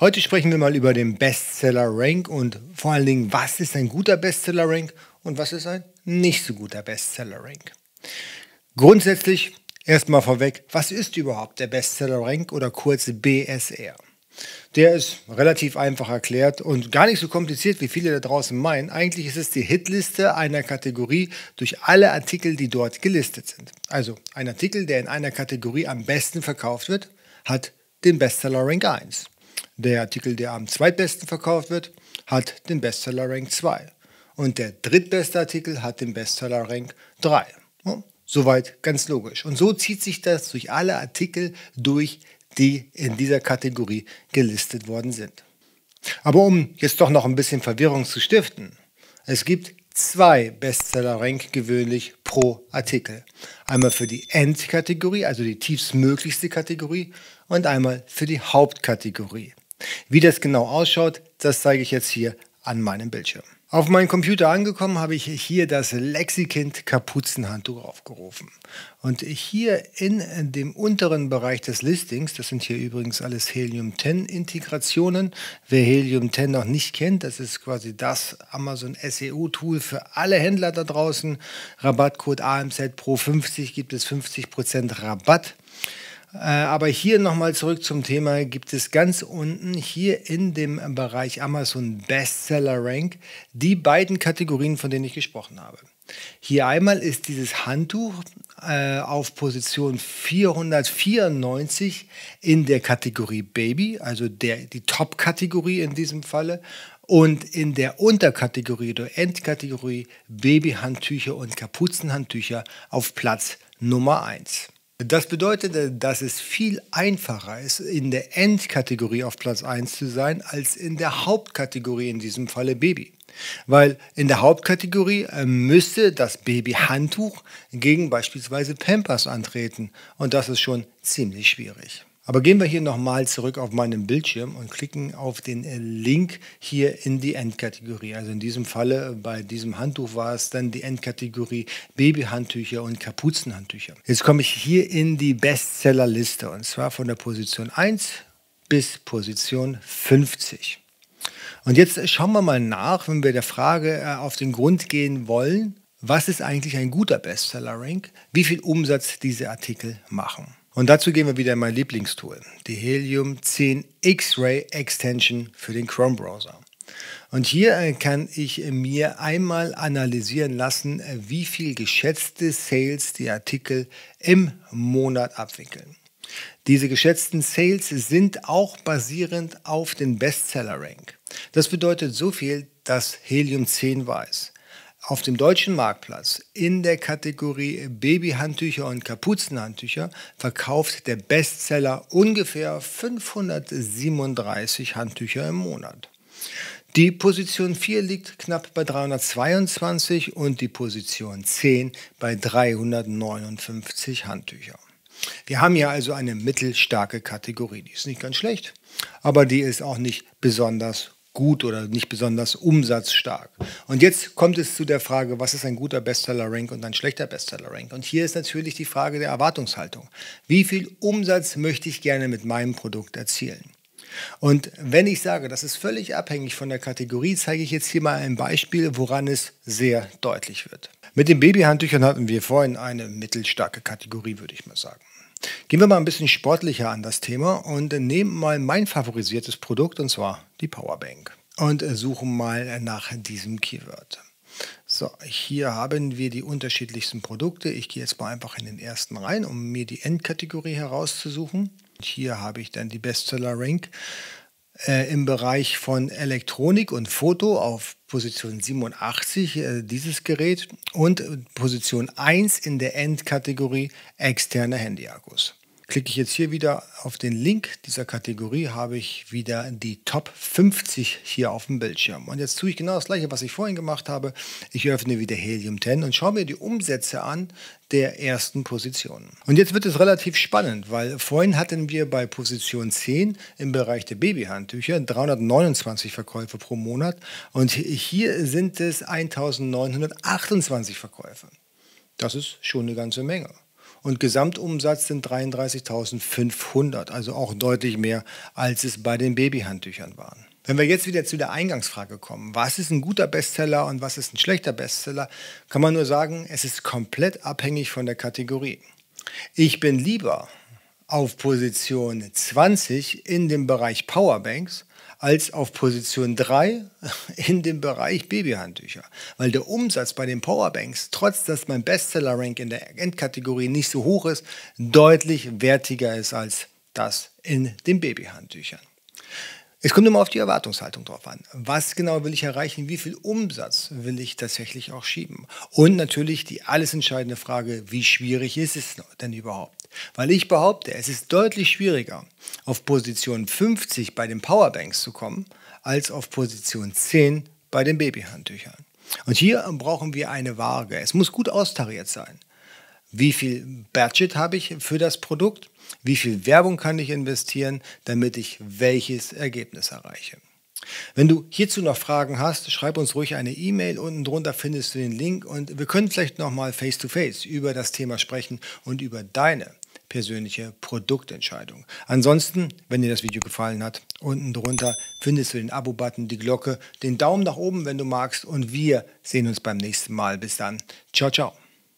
Heute sprechen wir mal über den Bestseller-Rank und vor allen Dingen, was ist ein guter Bestseller-Rank und was ist ein nicht so guter Bestseller-Rank. Grundsätzlich erstmal vorweg, was ist überhaupt der Bestseller-Rank oder kurz BSR? Der ist relativ einfach erklärt und gar nicht so kompliziert, wie viele da draußen meinen. Eigentlich ist es die Hitliste einer Kategorie durch alle Artikel, die dort gelistet sind. Also ein Artikel, der in einer Kategorie am besten verkauft wird, hat den Bestseller Rank 1. Der Artikel, der am zweitbesten verkauft wird, hat den Bestseller Rank 2. Und der drittbeste Artikel hat den Bestseller Rank 3. soweit ganz logisch. Und so zieht sich das durch alle Artikel durch, die in dieser Kategorie gelistet worden sind. Aber um jetzt doch noch ein bisschen Verwirrung zu stiften, es gibt zwei Bestseller-Rank gewöhnlich pro Artikel. Einmal für die Endkategorie, also die tiefstmöglichste Kategorie, und einmal für die Hauptkategorie. Wie das genau ausschaut, das zeige ich jetzt hier an meinem Bildschirm. Auf meinem Computer angekommen habe ich hier das Lexikind Kapuzenhandtuch aufgerufen. Und hier in dem unteren Bereich des Listings, das sind hier übrigens alles Helium 10 Integrationen. Wer Helium 10 noch nicht kennt, das ist quasi das Amazon SEO Tool für alle Händler da draußen. Rabattcode AMZ Pro 50 gibt es 50% Rabatt. Äh, aber hier nochmal zurück zum Thema, gibt es ganz unten hier in dem Bereich Amazon Bestseller Rank die beiden Kategorien, von denen ich gesprochen habe. Hier einmal ist dieses Handtuch äh, auf Position 494 in der Kategorie Baby, also der, die Top-Kategorie in diesem Falle. Und in der Unterkategorie oder Endkategorie Babyhandtücher und Kapuzenhandtücher auf Platz Nummer 1. Das bedeutet, dass es viel einfacher ist, in der Endkategorie auf Platz 1 zu sein, als in der Hauptkategorie, in diesem Falle Baby. Weil in der Hauptkategorie äh, müsste das Babyhandtuch gegen beispielsweise Pampers antreten. Und das ist schon ziemlich schwierig. Aber gehen wir hier nochmal zurück auf meinen Bildschirm und klicken auf den äh, Link hier in die Endkategorie. Also in diesem Falle, äh, bei diesem Handtuch war es dann die Endkategorie Babyhandtücher und Kapuzenhandtücher. Jetzt komme ich hier in die Bestsellerliste und zwar von der Position 1 bis Position 50. Und jetzt schauen wir mal nach, wenn wir der Frage äh, auf den Grund gehen wollen, was ist eigentlich ein guter Bestseller-Rank, wie viel Umsatz diese Artikel machen. Und dazu gehen wir wieder in mein Lieblingstool, die Helium 10 X-Ray Extension für den Chrome Browser. Und hier äh, kann ich mir einmal analysieren lassen, äh, wie viel geschätzte Sales die Artikel im Monat abwickeln. Diese geschätzten Sales sind auch basierend auf den Bestseller-Rank. Das bedeutet so viel, dass Helium 10 weiß auf dem deutschen Marktplatz in der Kategorie Babyhandtücher und Kapuzenhandtücher verkauft der Bestseller ungefähr 537 Handtücher im Monat. Die Position 4 liegt knapp bei 322 und die Position 10 bei 359 Handtücher. Wir haben hier also eine mittelstarke Kategorie. Die ist nicht ganz schlecht, aber die ist auch nicht besonders gut oder nicht besonders umsatzstark. Und jetzt kommt es zu der Frage, was ist ein guter Bestseller-Rank und ein schlechter Bestseller-Rank? Und hier ist natürlich die Frage der Erwartungshaltung. Wie viel Umsatz möchte ich gerne mit meinem Produkt erzielen? Und wenn ich sage, das ist völlig abhängig von der Kategorie, zeige ich jetzt hier mal ein Beispiel, woran es sehr deutlich wird. Mit den Babyhandtüchern hatten wir vorhin eine mittelstarke Kategorie, würde ich mal sagen. Gehen wir mal ein bisschen sportlicher an das Thema und nehmen mal mein favorisiertes Produkt und zwar die Powerbank und suchen mal nach diesem Keyword. So, hier haben wir die unterschiedlichsten Produkte. Ich gehe jetzt mal einfach in den ersten rein, um mir die Endkategorie herauszusuchen. Hier habe ich dann die Bestseller Rank äh, im Bereich von Elektronik und Foto auf Position 87 äh, dieses Gerät und Position 1 in der Endkategorie externe Handyakkus. Klicke ich jetzt hier wieder auf den Link dieser Kategorie, habe ich wieder die Top 50 hier auf dem Bildschirm. Und jetzt tue ich genau das gleiche, was ich vorhin gemacht habe. Ich öffne wieder Helium 10 und schaue mir die Umsätze an der ersten Position. Und jetzt wird es relativ spannend, weil vorhin hatten wir bei Position 10 im Bereich der Babyhandtücher 329 Verkäufe pro Monat und hier sind es 1928 Verkäufe. Das ist schon eine ganze Menge. Und Gesamtumsatz sind 33.500, also auch deutlich mehr, als es bei den Babyhandtüchern waren. Wenn wir jetzt wieder zu der Eingangsfrage kommen, was ist ein guter Bestseller und was ist ein schlechter Bestseller, kann man nur sagen, es ist komplett abhängig von der Kategorie. Ich bin lieber auf Position 20 in dem Bereich Powerbanks als auf Position 3 in dem Bereich Babyhandtücher. Weil der Umsatz bei den Powerbanks, trotz dass mein Bestseller-Rank in der Endkategorie nicht so hoch ist, deutlich wertiger ist als das in den Babyhandtüchern. Es kommt immer auf die Erwartungshaltung drauf an. Was genau will ich erreichen? Wie viel Umsatz will ich tatsächlich auch schieben? Und natürlich die alles entscheidende Frage, wie schwierig ist es denn überhaupt? Weil ich behaupte, es ist deutlich schwieriger, auf Position 50 bei den Powerbanks zu kommen, als auf Position 10 bei den Babyhandtüchern. Und hier brauchen wir eine Waage. Es muss gut austariert sein. Wie viel Budget habe ich für das Produkt? Wie viel Werbung kann ich investieren, damit ich welches Ergebnis erreiche? Wenn du hierzu noch Fragen hast, schreib uns ruhig eine E-Mail. Unten drunter findest du den Link und wir können vielleicht nochmal face-to-face über das Thema sprechen und über deine persönliche Produktentscheidung. Ansonsten, wenn dir das Video gefallen hat, unten drunter findest du den Abo-Button, die Glocke, den Daumen nach oben, wenn du magst und wir sehen uns beim nächsten Mal. Bis dann. Ciao, ciao.